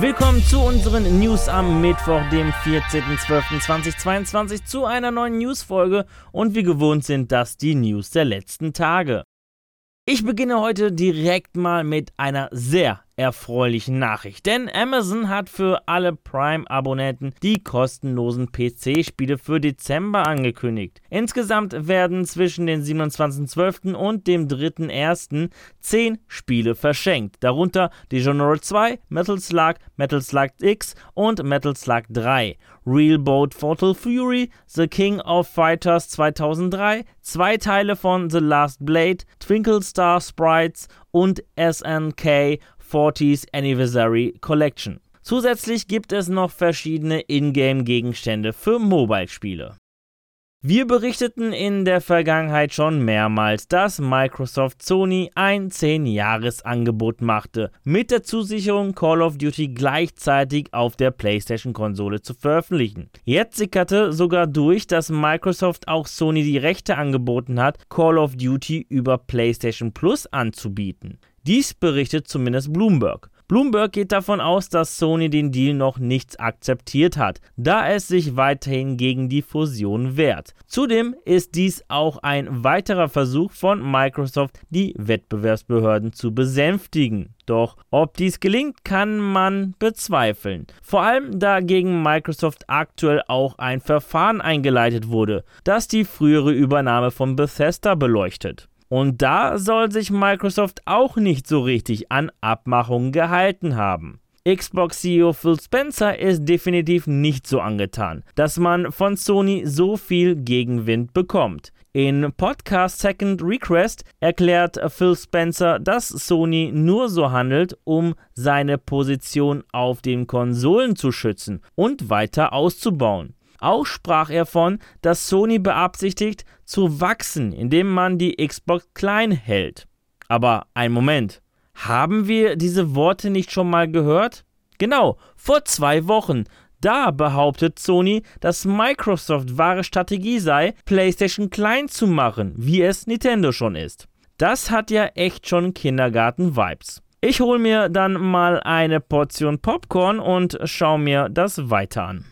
Willkommen zu unseren News am Mittwoch, dem 14.12.2022, zu einer neuen News-Folge und wie gewohnt sind das die News der letzten Tage. Ich beginne heute direkt mal mit einer sehr erfreulichen Nachricht, denn Amazon hat für alle Prime-Abonnenten die kostenlosen PC-Spiele für Dezember angekündigt. Insgesamt werden zwischen dem 27.12. und dem 3.1. 10 Spiele verschenkt, darunter Dishonored 2, Metal Slug, Metal Slug X und Metal Slug 3. Real Boat Fatal Fury, The King of Fighters 2003, zwei Teile von The Last Blade, Twinkle Star Sprites und SNK 40th Anniversary Collection. Zusätzlich gibt es noch verschiedene Ingame-Gegenstände für Mobile-Spiele. Wir berichteten in der Vergangenheit schon mehrmals, dass Microsoft Sony ein 10-Jahres-Angebot machte, mit der Zusicherung Call of Duty gleichzeitig auf der PlayStation-Konsole zu veröffentlichen. Jetzt sickerte sogar durch, dass Microsoft auch Sony die Rechte angeboten hat, Call of Duty über PlayStation Plus anzubieten. Dies berichtet zumindest Bloomberg. Bloomberg geht davon aus, dass Sony den Deal noch nicht akzeptiert hat, da es sich weiterhin gegen die Fusion wehrt. Zudem ist dies auch ein weiterer Versuch von Microsoft, die Wettbewerbsbehörden zu besänftigen. Doch ob dies gelingt, kann man bezweifeln. Vor allem da gegen Microsoft aktuell auch ein Verfahren eingeleitet wurde, das die frühere Übernahme von Bethesda beleuchtet. Und da soll sich Microsoft auch nicht so richtig an Abmachungen gehalten haben. Xbox-CEO Phil Spencer ist definitiv nicht so angetan, dass man von Sony so viel Gegenwind bekommt. In Podcast Second Request erklärt Phil Spencer, dass Sony nur so handelt, um seine Position auf den Konsolen zu schützen und weiter auszubauen. Auch sprach er von, dass Sony beabsichtigt, zu wachsen, indem man die Xbox klein hält. Aber ein Moment, haben wir diese Worte nicht schon mal gehört? Genau, vor zwei Wochen. Da behauptet Sony, dass Microsoft wahre Strategie sei, PlayStation klein zu machen, wie es Nintendo schon ist. Das hat ja echt schon Kindergarten-Vibes. Ich hole mir dann mal eine Portion Popcorn und schau mir das weiter an.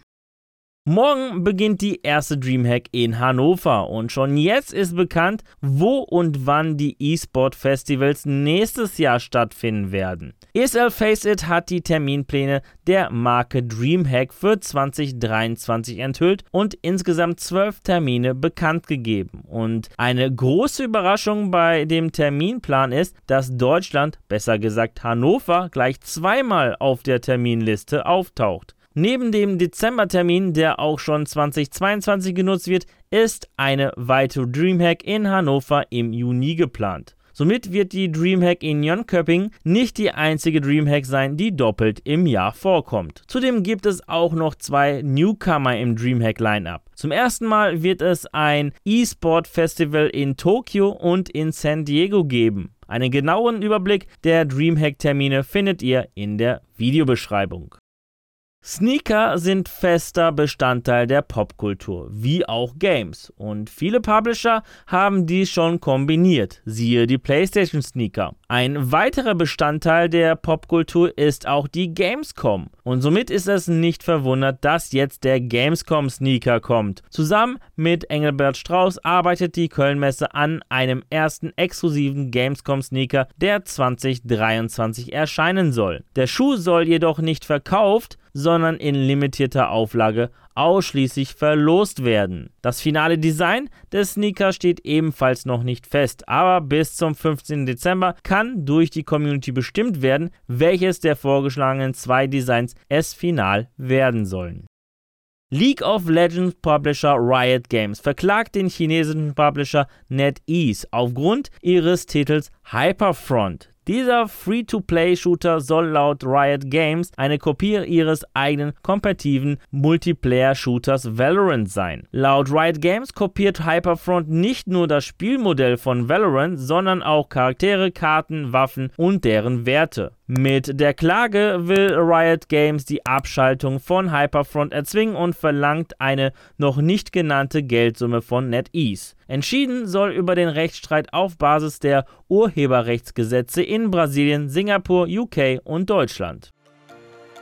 Morgen beginnt die erste Dreamhack in Hannover und schon jetzt ist bekannt, wo und wann die E-Sport-Festivals nächstes Jahr stattfinden werden. ESL Face It hat die Terminpläne der Marke Dreamhack für 2023 enthüllt und insgesamt zwölf Termine bekannt gegeben. Und eine große Überraschung bei dem Terminplan ist, dass Deutschland, besser gesagt Hannover, gleich zweimal auf der Terminliste auftaucht. Neben dem Dezembertermin, der auch schon 2022 genutzt wird, ist eine weitere Dreamhack in Hannover im Juni geplant. Somit wird die Dreamhack in Jönköping nicht die einzige Dreamhack sein, die doppelt im Jahr vorkommt. Zudem gibt es auch noch zwei Newcomer im Dreamhack Lineup. Zum ersten Mal wird es ein E-Sport Festival in Tokio und in San Diego geben. Einen genauen Überblick der Dreamhack-Termine findet ihr in der Videobeschreibung. Sneaker sind fester Bestandteil der Popkultur, wie auch Games. Und viele Publisher haben dies schon kombiniert, siehe die PlayStation Sneaker. Ein weiterer Bestandteil der Popkultur ist auch die Gamescom. Und somit ist es nicht verwundert, dass jetzt der Gamescom Sneaker kommt. Zusammen mit Engelbert Strauß arbeitet die Kölnmesse an einem ersten exklusiven Gamescom Sneaker, der 2023 erscheinen soll. Der Schuh soll jedoch nicht verkauft, sondern in limitierter Auflage ausschließlich verlost werden. Das finale Design des Sneakers steht ebenfalls noch nicht fest, aber bis zum 15. Dezember kann durch die Community bestimmt werden, welches der vorgeschlagenen zwei Designs es final werden sollen. League of Legends Publisher Riot Games verklagt den chinesischen Publisher NetEase aufgrund ihres Titels Hyperfront. Dieser Free-to-Play-Shooter soll laut Riot Games eine Kopie ihres eigenen kompetitiven Multiplayer-Shooters Valorant sein. Laut Riot Games kopiert Hyperfront nicht nur das Spielmodell von Valorant, sondern auch Charaktere, Karten, Waffen und deren Werte. Mit der Klage will Riot Games die Abschaltung von Hyperfront erzwingen und verlangt eine noch nicht genannte Geldsumme von NetEase. Entschieden soll über den Rechtsstreit auf Basis der Urheberrechtsgesetze in Brasilien, Singapur, UK und Deutschland.